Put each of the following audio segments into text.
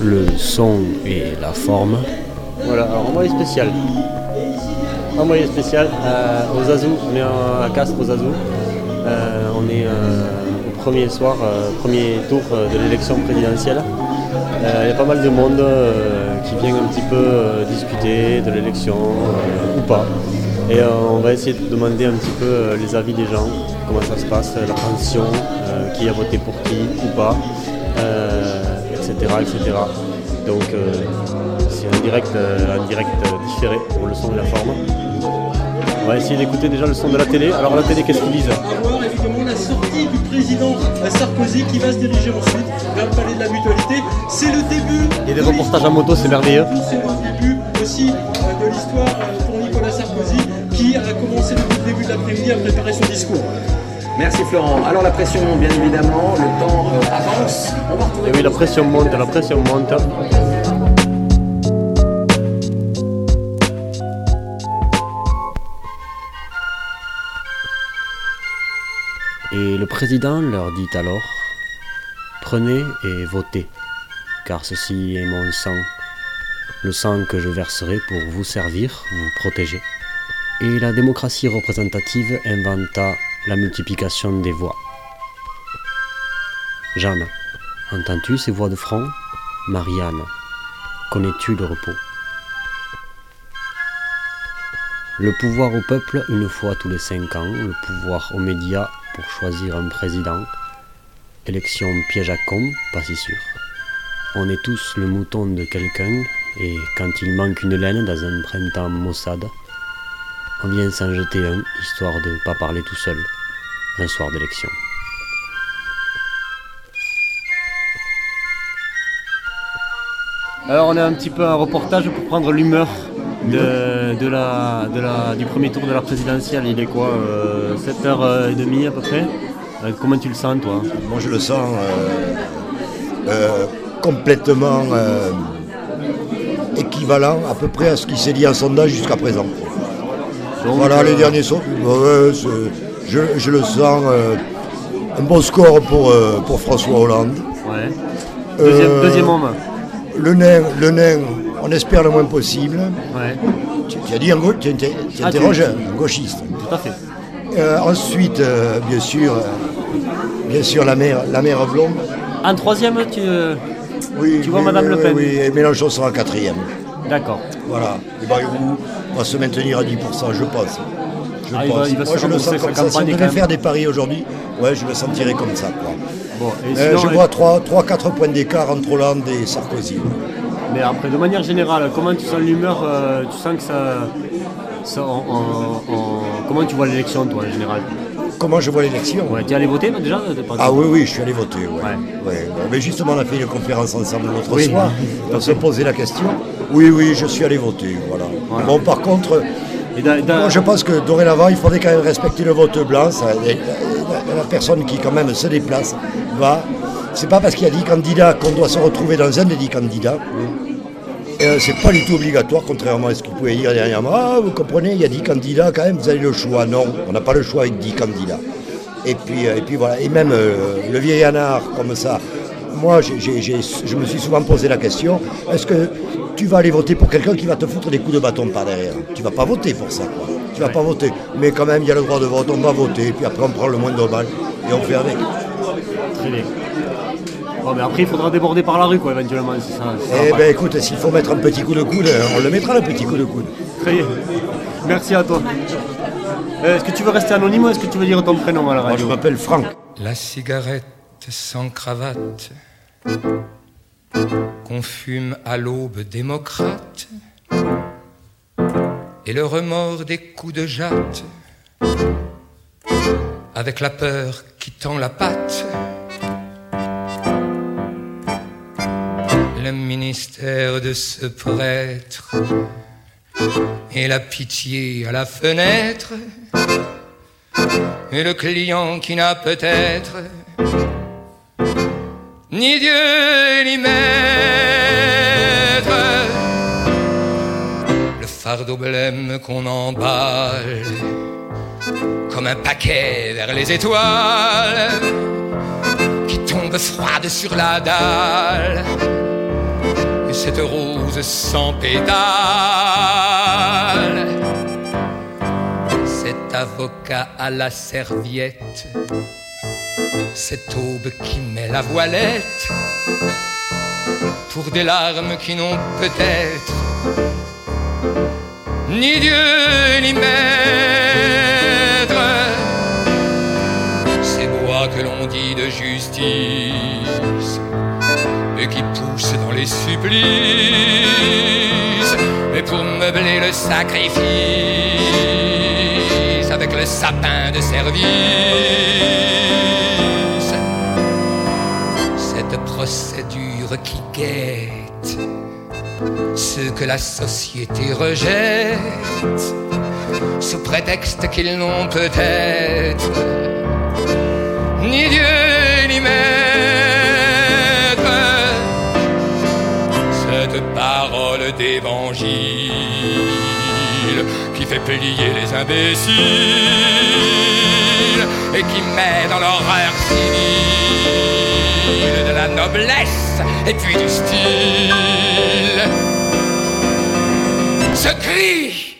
le son et la forme. Voilà, alors envoyé spécial. Envoyé spécial euh, aux Azous, on est à Castres aux Azous. Euh, on est euh, au premier soir, premier tour de l'élection présidentielle. Il y a pas mal de monde qui vient un petit peu discuter de l'élection ou pas. Et on va essayer de demander un petit peu les avis des gens, comment ça se passe, la transition, qui a voté pour qui ou pas, etc., etc. Donc c'est un direct, un direct différé pour le son et la forme. On va essayer d'écouter déjà le son de la télé. Alors la télé, qu'est-ce qu'ils disent? À voir évidemment la sortie du président Sarkozy qui va se diriger ensuite vers le palais de la mutualité. C'est le début. Il y a des reportages en moto, c'est merveilleux. C'est le début aussi euh, de l'histoire euh, pour Nicolas Sarkozy qui a commencé depuis le début de l'après-midi à préparer son discours. Merci Florent. Alors la pression, bien évidemment, le temps euh, avance. On va retrouver. oui, la pression monte, la pression monte. Et le président leur dit alors Prenez et votez, car ceci est mon sang, le sang que je verserai pour vous servir, vous protéger. Et la démocratie représentative inventa la multiplication des voix. Jeanne, entends-tu ces voix de front? Marianne, connais-tu le repos? Le pouvoir au peuple une fois tous les cinq ans, le pouvoir aux médias pour choisir un président. Élection piège à con, pas si sûr. On est tous le mouton de quelqu'un, et quand il manque une laine dans un printemps maussade, on vient s'en jeter un, histoire de pas parler tout seul, un soir d'élection. Alors on a un petit peu un reportage pour prendre l'humeur de, la, de la, du premier tour de la présidentielle. Il est quoi 7h30 euh, à peu près? Euh, Comment tu le sens toi? Moi je le sens euh, complètement équivalent à peu près à ce qui s'est dit en sondage jusqu'à présent. voilà les derniers sauts. Je, le sens un bon score pour, pour François Hollande. Deuxième, deuxième homme. Le nain, le nain on espère le moins possible. Tu, as dit un, tu, tu ah, interroges un gauchiste. Tout à fait. Euh, ensuite, euh, bien sûr, euh, bien sûr la mère, la mère Blonde. En troisième, tu, tu vois Madame Le Pen. Oui, et Mélenchon sera en quatrième. D'accord. Voilà. Et Bayrou va se maintenir à 10%, je pense. Je ah, pense. Il va, Moi, je le sens comme ça. Si on devait faire des paris aujourd'hui, ouais, je me sentirais comme ça. Bon, je vois 3-4 points d'écart entre Hollande et Sarkozy. Mais après, de manière générale, comment tu sens l'humeur euh, Tu sens que ça. comment tu vois l'élection, toi, en général? Comment je vois l'élection? Tu es allé voter déjà Ah oui, oui, je suis allé voter. Mais justement, on a fait une conférence ensemble l'autre soir. On s'est posé la question. Oui, oui, je suis allé voter. Voilà. Bon, par contre, moi, je pense que dorénavant, il faudrait quand même respecter le vote blanc. la, personne qui, quand même, se déplace va c'est pas parce qu'il y a 10 candidats qu'on doit se retrouver dans un des 10 candidats. Euh, c'est pas du tout obligatoire, contrairement à ce qu'il pouvait dire dernièrement. Ah, vous comprenez, il y a 10 candidats quand même, vous avez le choix. Non, on n'a pas le choix avec 10 candidats. Et puis, euh, et puis voilà. Et même euh, le vieil anard comme ça. Moi, je me suis souvent posé la question est-ce que tu vas aller voter pour quelqu'un qui va te foutre des coups de bâton par derrière Tu vas pas voter pour ça, quoi. Tu vas pas voter. Mais quand même, il y a le droit de vote, on va voter. Et puis après, on prend le moindre mal et on fait avec. Très bien mais après, il faudra déborder par la rue, quoi, éventuellement. Ça, eh ben écoute, s'il faut mettre un petit coup de coude, on le mettra, le petit coup de coude. Très bien. Merci à toi. Euh, est-ce que tu veux rester anonyme ou est-ce que tu veux dire ton prénom à la radio Moi, je m'appelle Franck. La cigarette sans cravate qu'on fume à l'aube démocrate et le remords des coups de jatte. Avec la peur qui tend la patte. Le ministère de ce prêtre et la pitié à la fenêtre. Et le client qui n'a peut-être ni Dieu le fardeau blême qu'on emballe comme un paquet vers les étoiles qui tombe froide sur la dalle. Cette rose sans pétales, cet avocat à la serviette, cette aube qui met la voilette pour des larmes qui n'ont peut-être ni Dieu ni maître. Ces bois que l'on dit de justice et qui poussent dans les supplices, mais pour meubler le sacrifice avec le sapin de service. Cette procédure qui guette ce que la société rejette sous prétexte qu'ils n'ont peut-être ni Dieu ni maître. Cette parole d'évangile fait plier les imbéciles et qui met dans l'horreur civile de la noblesse et puis du style. Ce cri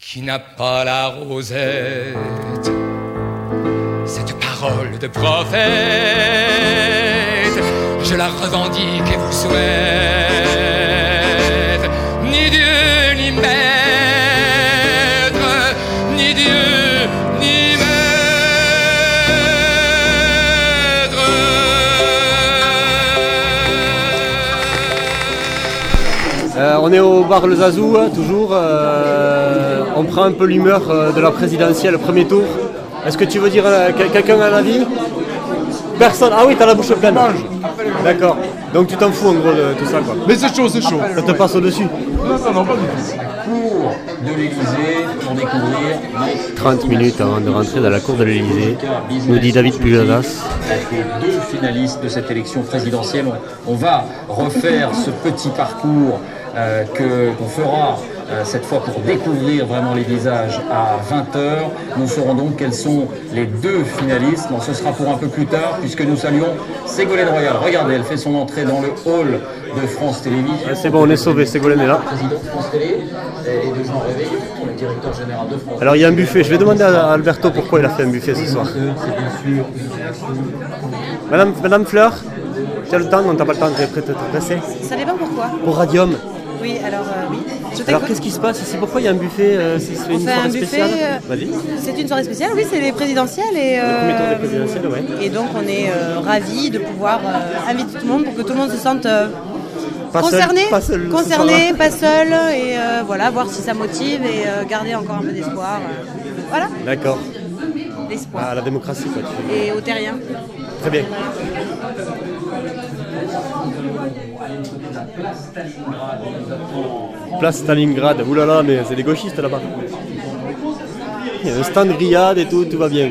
qui n'a pas la rosette, cette parole de prophète, je la revendique et vous souhaite. Ni Dieu ni maître, Euh, on est au bar Le Zazou, hein, toujours. euh, on prend un peu l'humeur euh, de la présidentielle, premier tour. Est-ce que tu veux dire euh, quel- quelqu'un a un avis? Personne. Ah oui, t'as la bouche pleine. D'accord. Donc tu t'en fous en gros de tout ça quoi. Mais c'est chaud, c'est chaud. Ça te passe au-dessus. Non, non, non, pas du tout. Cours de l'Élysée pour découvrir 30 minutes avant de rentrer dans la cour de l'Elysée, nous dit David Pujadas. les deux finalistes de cette élection présidentielle. On va refaire ce petit parcours euh, que qu'on fera euh, cette fois pour découvrir vraiment les visages à 20h. Nous saurons donc quels sont les deux finalistes. Bon, ce sera pour un peu plus tard puisque nous saluons Ségolène Royal. Regardez, elle fait son entrée dans le hall de France Télévisions. Ah, c'est bon, on est sauvé, Ségolène est là. Président de France Télé et de Jean Réveillon, le directeur général de France. Alors il y a un buffet. Je vais demander à Alberto pourquoi il a fait un buffet ce soir. Madame, Madame Fleur, tu as le temps Non, t'as pas le temps, tu es prête à te presser Ça dépend pourquoi. Pour Radium. Oui, alors euh, oui. Je Alors qu'est-ce qui se passe ici? Pourquoi il y a un buffet euh, C'est c'est une soirée un buffet. spéciale? euh, Vas-y. C'est une soirée spéciale, oui, c'est les présidentielles et, premier tour des euh, présidentielles, ouais. et donc on est euh, ravis de pouvoir euh, inviter tout le monde pour que tout le monde se sente euh, seul, concerné, pas seul ce concerné, pas seul et euh, voilà, voir si ça motive et euh, garder encore un peu d'espoir. euh, voilà, D'accord. l'espoir. Ah, la démocratie, quoi. tu- Et au terrien. Très bien. Place Stalingrad. Ouh là là, mais c'est des gauchistes là-bas. Il y a un stand grillade et tout, tout va bien.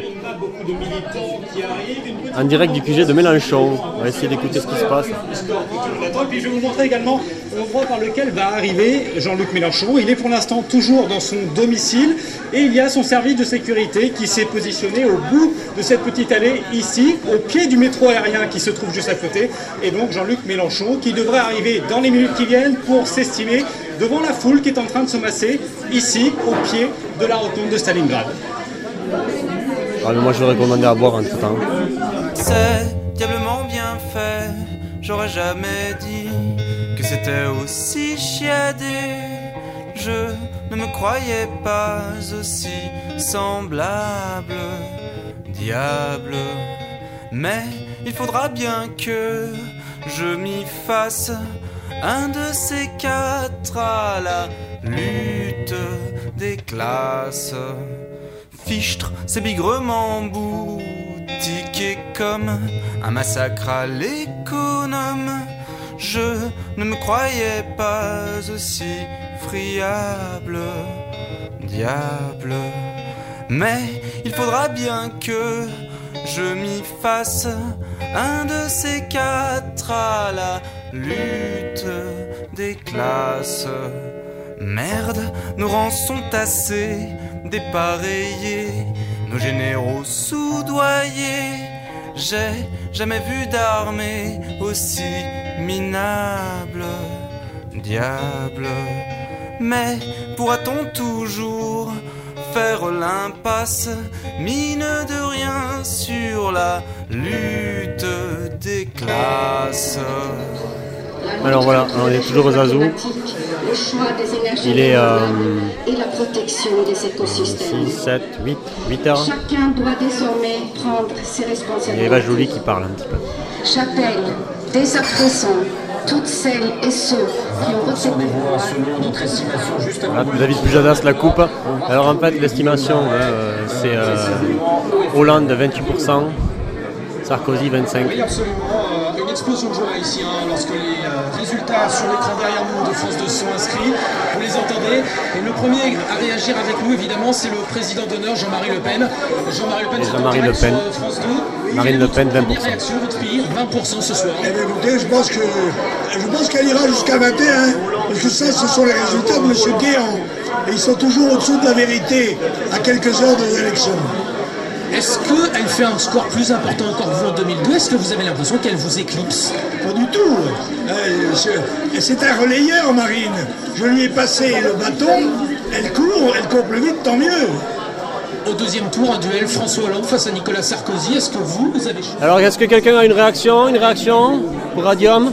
En direct du QG de Mélenchon. On va essayer d'écouter ce qui se passe. Et puis je vais vous montrer également l'endroit par lequel va arriver Jean-Luc Mélenchon. Il est pour l'instant toujours dans son domicile et il y a son service de sécurité qui s'est positionné au bout de cette petite allée ici, au pied du métro aérien qui se trouve juste à côté. Et donc Jean-Luc Mélenchon qui devrait arriver dans les minutes qui viennent pour s'estimer devant la foule qui est en train de se masser ici, au pied de la rotonde de Stalingrad. Ah, mais moi je vais recommander à boire entre temps. C'est diablement bien fait. J'aurais jamais dit que c'était aussi chiadé. Je ne me croyais pas aussi semblable, diable. Mais il faudra bien que je m'y fasse un de ces quatre à la lutte des classes. Fichtre, c'est bigrement boutiqué comme un massacre à l'économe. Je ne me croyais pas aussi friable, diable. Mais il faudra bien que je m'y fasse un de ces quatre à la lutte des classes. Merde, nos rangs sont assez dépareillés, nos généraux soudoyés. J'ai jamais vu d'armée aussi minable. diable. Mais pourra-t-on toujours faire l'impasse, mine de rien sur la lutte des classes? Alors voilà, on est toujours aux. Il est euh, et la protection des écosystèmes. 6, 7, 8, 8 heures. Chacun doit désormais prendre ses Il y a responsabilités. Eva Jolie qui parle un petit peu. J'appelle dès à présent toutes celles et ceux qui ont reçu Voilà, David Pujadas la coupe. Alors en fait l'estimation euh, c'est euh, Hollande 28%, Sarkozy 25%. Explosion de joie ici hein, lorsque les euh, résultats sur l'écran derrière nous de France 2 sont inscrits. Vous les entendez. Et le premier à réagir avec nous, évidemment, c'est le président d'honneur, Jean-Marie Le Pen. Jean-Marie Le Pen, Jean-Marie Le Pen. sur, euh, France 2. Marine Le Pen, 20%. Première réaction, votre pays, 20% ce soir. Eh bien, écoutez, je pense que je pense qu'elle ira jusqu'à 21, parce que ça, ce sont les résultats de M. Guéant. Et ils sont toujours au-dessous de la vérité à quelques heures des élections. Est-ce qu'elle fait un score plus important encore que vous en 2002 Est-ce que vous avez l'impression qu'elle vous éclipse? Pas du tout. Euh, c'est- un relayeur, Marine. Je lui ai passé le bâton. Elle court, elle court plus vite, tant mieux. Au deuxième tour, un duel François Hollande face à Nicolas Sarkozy. Est-ce que vous, vous avez Alors est-ce que quelqu'un a une réaction Une réaction pour Radium?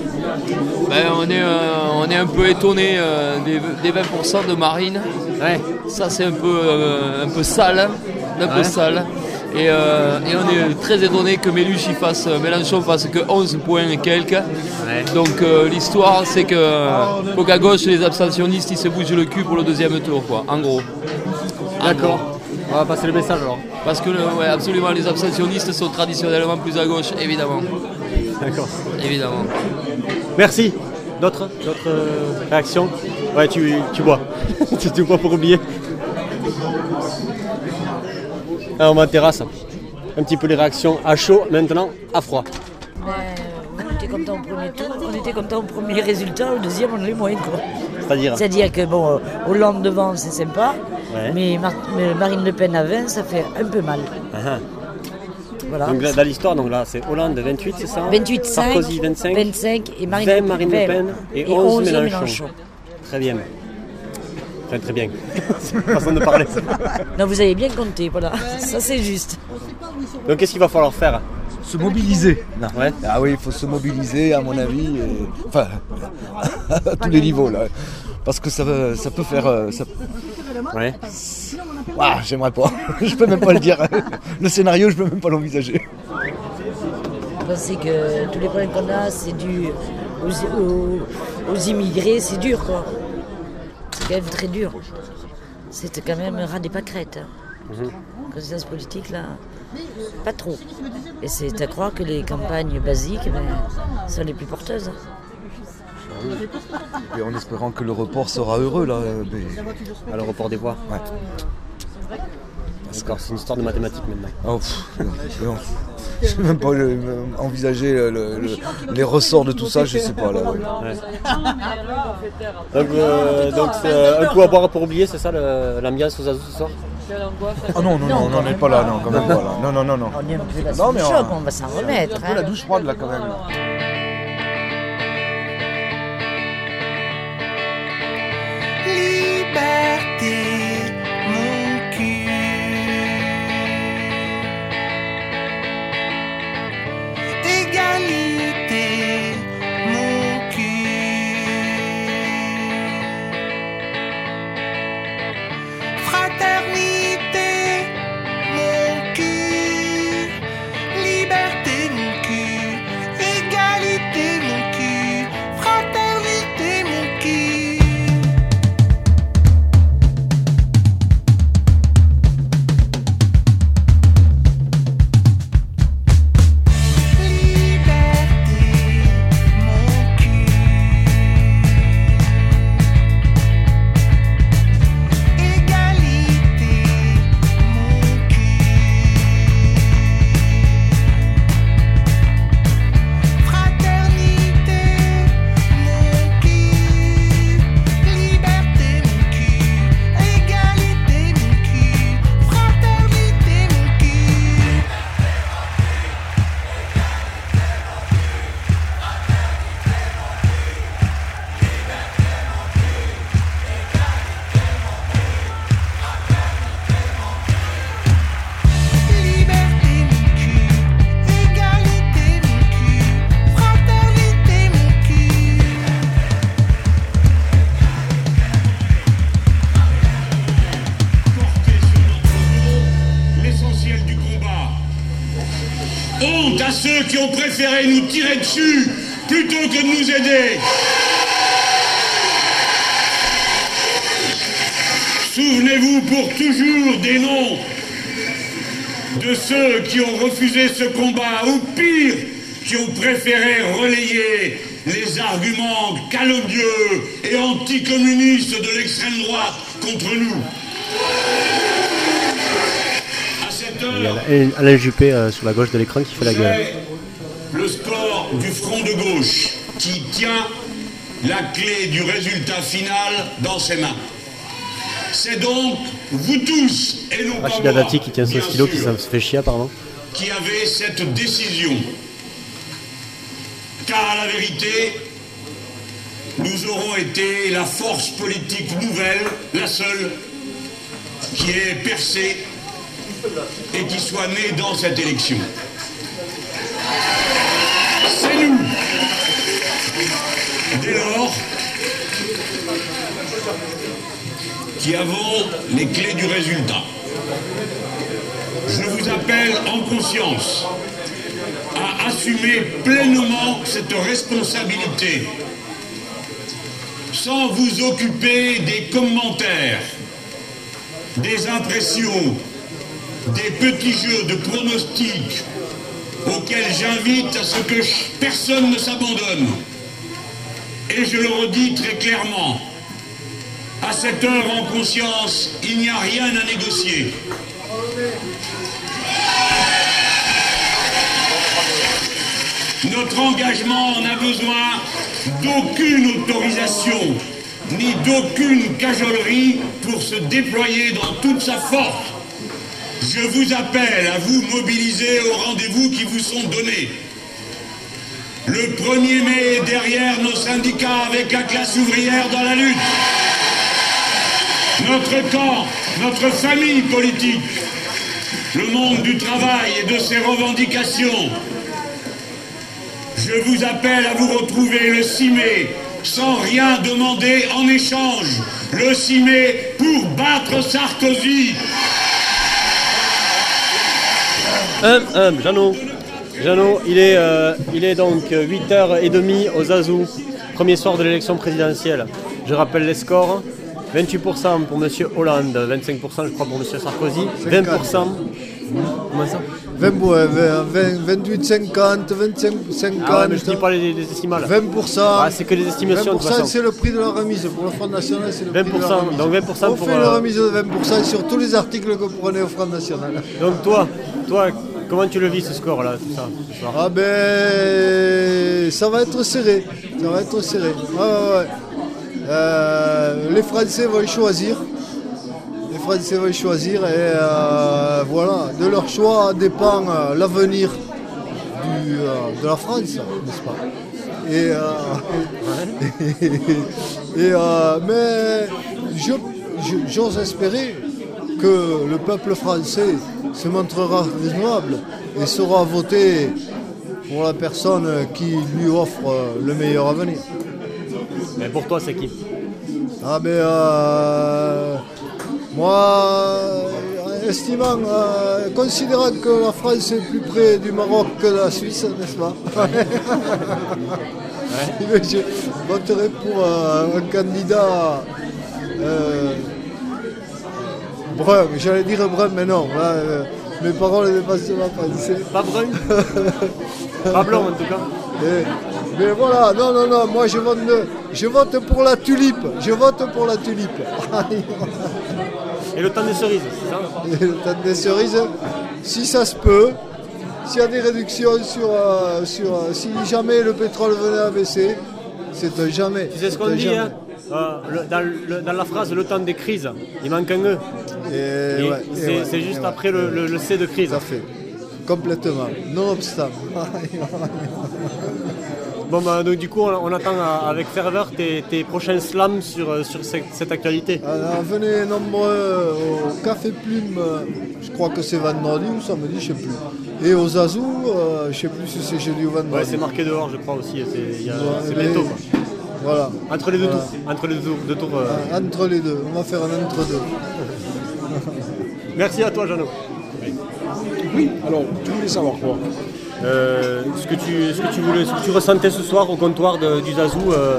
Ben, on, est, euh, on est un peu étonné euh, des, des 20% de Marine. Ouais. Ça c'est un peu, euh, un peu sale. Un peu sale. Et, euh, et on est très étonné que Méluche fasse, Mélenchon fasse que 11 points et quelques. Donc euh, l'histoire c'est que faut qu'à gauche les abstentionnistes ils se bougent le cul pour le deuxième tour quoi, en gros. D'accord. On va passer le message alors. Parce que le- ouais, absolument les abstentionnistes sont traditionnellement plus à gauche, évidemment. D'accord. Évidemment. Merci. D'autres D'autres euh, réactions? Ouais, tu, tu bois. tu, tu bois pour oublier. Ah, on va en terrasse. Un petit peu les réactions à chaud, maintenant à froid. Ben, on était content au premier tour, on était content au premier résultat, au deuxième on est moins quoi. C'est-à-dire? C'est-à-dire que bon, euh, Hollande devant c'est sympa, Ouais. mais, Mar- mais Marine Le Pen à 20 ça fait un peu mal. Ah, ah. Voilà. Donc dans l'histoire, donc là, c'est Hollande 28, c'est ça? 28, 5, Sarkozy 25, 25 et Marine, 20 Le, Marine Le 20 Pen et, et 11, 11 Mélenchon. Mélenchon. Très bien. Enfin, très bien. c'est une façon de parler. Non, vous avez bien compté, voilà, ça c'est juste. Donc qu'est-ce qu'il va falloir faire Se mobiliser. Ouais. Ah oui, il faut se mobiliser, à mon avis. et- Enfin, à tous les niveaux, là. Parce que ça, va- ça peut faire. euh, ça- Ouais. Ah, j'aimerais pas. je peux même pas le dire. Le scénario, je peux même pas l'envisager. Vous pensez que tous les problèmes qu'on a, c'est dû aux, aux- aux immigrés, c'est dur quoi. C'est quand même très dur. C'est quand même un ras des pâquerettes. Conscience politique là, pas trop. Et c'est à croire que les campagnes basiques ben, sont les plus porteuses. hein. Et en espérant que le report sera heureux, là. mais- À le report des voix Ouais. D'accord, c'est une histoire de mathématiques maintenant. Oh, pff, non, non. Je sais même pas envisager le- le- le- les ressorts de tout ça, je sais pas là. ouais. Ouais. Donc, euh, donc c'est euh, un coup à boire pour oublier, c'est ça l'ambiance aux Azous ce soir? Ah non, non, non, on n'en est pas là, non, quand même pas là. Non, non, non, non. On est un peu Non, mais on- choc, on va s'en remettre. Un peu la douche froide là quand même. Liberté, préféré nous tirer dessus plutôt que de nous aider. Souvenez-vous pour toujours des noms de ceux qui ont refusé ce combat, ou pire, qui ont préféré relayer les arguments calomnieux et anticommunistes de l'extrême droite contre nous. À cette Il y a heure, Alain- Alain Juppé euh, sur la gauche de l'écran qui fait la gueule. Le score du front de gauche qui tient la clé du résultat final dans ses mains. C'est donc vous tous et non pas Rachida moi, Dati qui tient son stylo qui se fait chier apparemment. qui avez cette décision. Car à la vérité, nous aurons été la force politique nouvelle, la seule, qui ait percé et qui soit née dans cette élection. Qui avons les clés du résultat. Je vous appelle en conscience à assumer pleinement cette responsabilité sans vous occuper des commentaires, des impressions, des petits jeux de pronostics auxquels j'invite à ce que personne ne s'abandonne. Et je le redis très clairement, cette heure en conscience, il n'y a rien à négocier. Notre engagement n'a besoin d'aucune autorisation ni d'aucune cajolerie pour se déployer dans toute sa force. Je vous appelle à vous mobiliser aux rendez-vous qui vous sont donnés. Le 1er mai, derrière nos syndicats avec la classe ouvrière dans la lutte. Notre camp, notre famille politique, le monde du travail et de ses revendications. Je vous appelle à vous retrouver le 6 mai sans rien demander en échange. Le 6 mai pour battre Sarkozy. Hum, hum, Jeannot. Il est, euh, il est donc 8h30 aux Azous, premier soir de l'élection présidentielle. Je rappelle les scores. 28% pour M. Hollande, 25% je crois pour M. Sarkozy, 20%. Comment ça? 20, ouais, 20, 20, 28, 50, 25, 50. Ah ouais, mais je dis pas les, les estimales. 20%. Ah, c'est que les estimations de toute 20% façon. c'est le prix de la remise. Pour le Front National, c'est le prix de la 20%, remise. donc 20% On pour, fait euh, la remise de 20% sur tous les articles que vous prenez au Front National. Donc toi, toi, comment tu le vis ce score là tout ça, Ah ben, ça va être serré. Ça va être serré. Ouais, ouais, ouais. Euh, les Français vont choisir. Les Français vont choisir et euh, voilà, de leur choix dépend euh, l'avenir de la France, n'est-ce pas? Et, mais j'ose espérer que le peuple français se montrera raisonnable et saura voter pour la personne qui lui offre le meilleur avenir. Mais pour toi, c'est qui Ah ben euh, moi, euh, estimant, euh, considérant que la France est plus près du Maroc que de la Suisse, n'est-ce pas bien, Je voterai pour euh, un candidat brun, j'allais dire brun, mais non, là, mes paroles dépassent ma pensée. Pas brun Pas blanc en tout cas. Et- mais voilà, non, non, non, moi je vote, je vote pour la tulipe, je vote pour la tulipe. Et le temps des cerises, c'est ça Et le temps des cerises, si ça se peut, s'il y a des réductions sur, euh, sur euh, si jamais le pétrole venait à baisser, c'est un jamais. Tu sais ce qu'on dit hein Euh, le- dans, le- dans la phrase le temps des crises, il manque un E. Et Et ouais, c'est ouais, juste ouais. après le, le- le C de crise. Tout à fait. Complètement. Nonobstant. Bon bah donc du coup on, on attend euh, avec ferveur tes, tes prochains slams sur, euh, sur cette, cette actualité. Alors, venez nombreux au Café Plume, je crois que c'est vendredi ou samedi, je ne sais plus. Et aux Azous, euh, je ne sais plus si c'est jeudi ou vendredi. Ouais c'est marqué dehors je crois aussi, c'est Ouais, bientôt. quoi. Voilà. Entre les deux Voilà. tours. Entre les deux, deux tours. euh. Euh, Entre les deux, on va faire un entre-deux. Merci à toi Jeannot. Oui, alors, tu voulais savoir quoi? Euh, ce, que tu, ce, que tu voulais, ce que tu ressentais ce soir au comptoir de- du Zazou euh,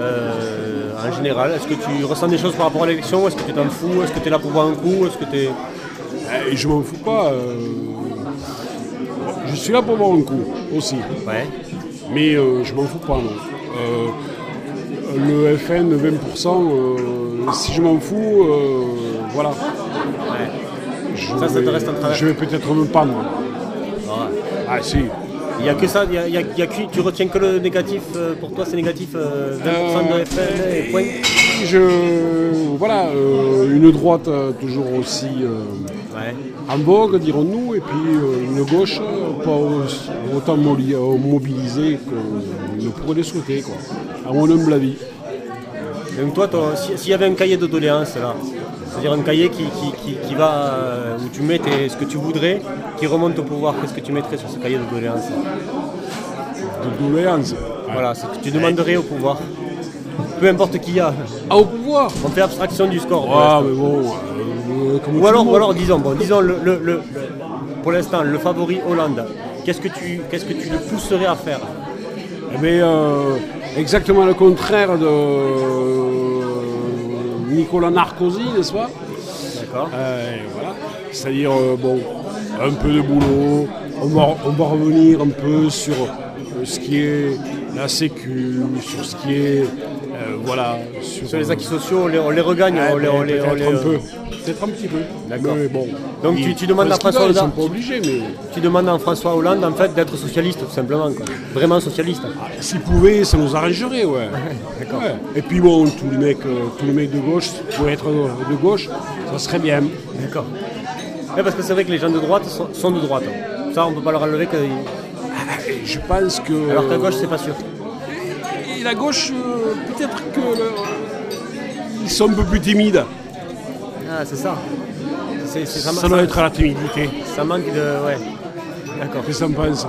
euh, en général. Est-ce que tu ressens des choses par rapport à l'élection? Est-ce que tu t'en fous? Est-ce que tu es là pour voir un coup? Est-ce que tu Eh, je m'en fous pas. Je suis là pour voir un coup aussi. Mais euh, je m'en fous pas, non. Le FN 20%, euh, si je m'en fous, voilà. Je Ça, ça te vais- reste en travers. Je vais peut-être me pendre. Ah si. Il n'y a que ça, il y a- il y a- il y a que- tu retiens que le négatif, euh, pour toi c'est négatif, euh, 20% de FN et point Je, voilà, euh, une droite euh, toujours aussi euh, en vogue, dirons-nous, et puis euh, une gauche euh, pas autant euh, mobilisée qu'on ne pourrait le souhaiter, quoi, à mon humble avis. Donc toi, s'il y avait un cahier de doléances là, c'est-à-dire un cahier qui, qui- qui- qui va, euh, où tu mets tes- ce que tu voudrais, qui remonte au pouvoir, qu'est-ce que tu mettrais sur ce cahier de doléances De doléances Voilà, c'est ce que tu demanderais au pouvoir. Peu importe qui y a. Ah, au pouvoir On fait abstraction du score. Ah, l'instant. mais bon, euh, comme ou, alors, ou disons, bon, disons le, le- le- pour l'instant, le favori Hollande, qu'est-ce que tu, qu'est-ce que tu le pousserais à faire? Eh bien, euh, exactement le contraire de euh, Nicolas Narcosi, n'est-ce pas D'accord. voilà. C'est-à-dire, euh, bon, un peu de boulot. On va, on va revenir un peu sur euh, ce qui est la sécu, sur ce qui est. euh, voilà. Sur les acquis sociaux, on les, on les regagne, Ah, on les, ben, on les- on peut-être les- un peu. Peut-être un petit peu. D'accord. Bon. Donc tu, tu demandes à François Hollande. Ils sont pas obligés, mais. Tu demandes à François Hollande en fait d'être socialiste tout simplement quoi. Vraiment socialiste. S'ils pouvaient, ça nous arrangerait, ouais. Ouais. Et puis bon, tous les mecs, euh, tous les mecs de gauche, pour être de gauche, ça serait bien. D'accord. Ouais, parce que c'est vrai que les gens de droite sont, sont de droite. Ça on peut pas leur enlever que. Je pense que. Alors qu'à gauche c'est pas sûr. La gauche, euh, peut-être que le- ils sont un peu plus timides. Ah c'est ça. Ça doit être la timidité. Ça manque de. Ouais. D'accord. Qu'est-ce que ça me pense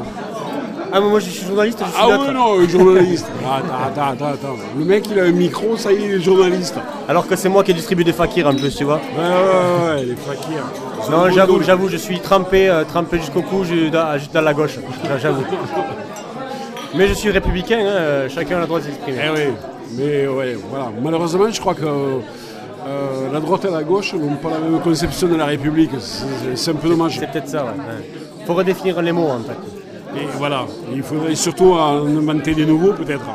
Ah mais moi je suis journaliste, je suis Ah oui, non, euh, journaliste. Attends, attends, attends, attends. Le mec, il a un micro, ça y est, il est journaliste. Alors que c'est moi qui distribue des fakirs en plus, tu vois. Ouais, ouais, ouais, les fakirs. Non, j'avoue, j'avoue, je suis trempé, euh, trempé jusqu'au cou, ju- dans, juste dans la gauche. J'avoue. Mais je suis républicain, hein, euh, chacun a le droit de s'exprimer. Eh oui, mais ouais, voilà. Malheureusement, je crois que euh, la droite et la gauche n'ont pas la même conception de la République. C'est- un peu dommage. C'est peut-être ça, ouais. ouais. Faut redéfinir les mots en fait. Et voilà, il faudrait surtout en inventer des nouveaux, peut-être.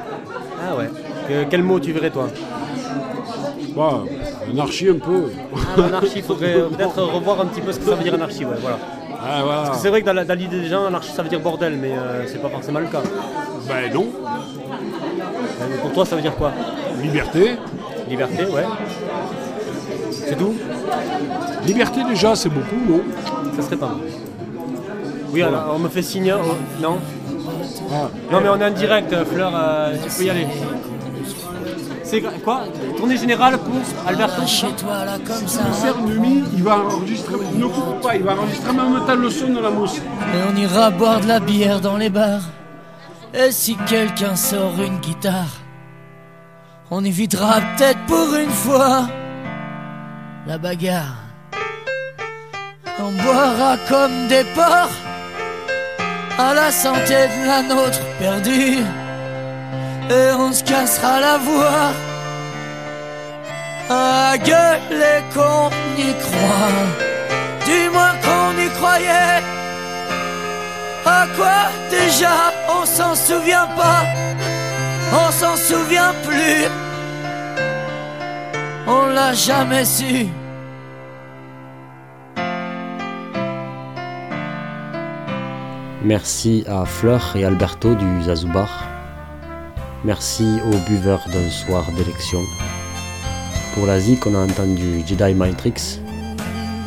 Ah ouais. Que- quel mot tu verrais toi? Bah, anarchie un peu. Ah, l'anarchie, il faudrait euh, peut-être revoir un petit peu ce que ça veut dire anarchie, ouais, voilà. Ah, voilà. Parce que c'est vrai que dans la- dans l'idée des gens, ça veut dire bordel, mais euh, c'est pas forcément le cas. Ben non. Euh, mais pour toi, ça veut dire quoi? Liberté. Liberté, ouais. C'est tout? Liberté déjà, c'est beaucoup, non? Ça serait pas mal. Oui, alors, on me fait signe. oh, non? Ah. Non, mais on est en direct, euh, Fleur, euh, tu peux y aller. C'est quoi Tournée générale pour Alberto Chez toi là comme ça. Le cerf Numi, il va enregistrer, ne coupe pas, il va enregistrer en même son de la mousse. Et on ira boire de la bière dans les bars. Et si quelqu'un sort une guitare, on évitera peut-être pour une fois la bagarre. On boira comme des porcs à la santé de la nôtre perdue. Et on se cassera la voix à gueuler qu'on y croit. Du moins qu'on y croyait. À quoi déjà on s'en souvient pas, on s'en souvient plus, on l'a jamais su. Merci à Fleur et Alberto du Zazoubar. Merci aux buveurs d'un soir d'élection. Pour la ZIC, on a entendu Jedi Matrix,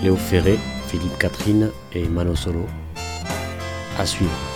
Léo Ferré, Philippe Catherine et Mano Solo. À suivre.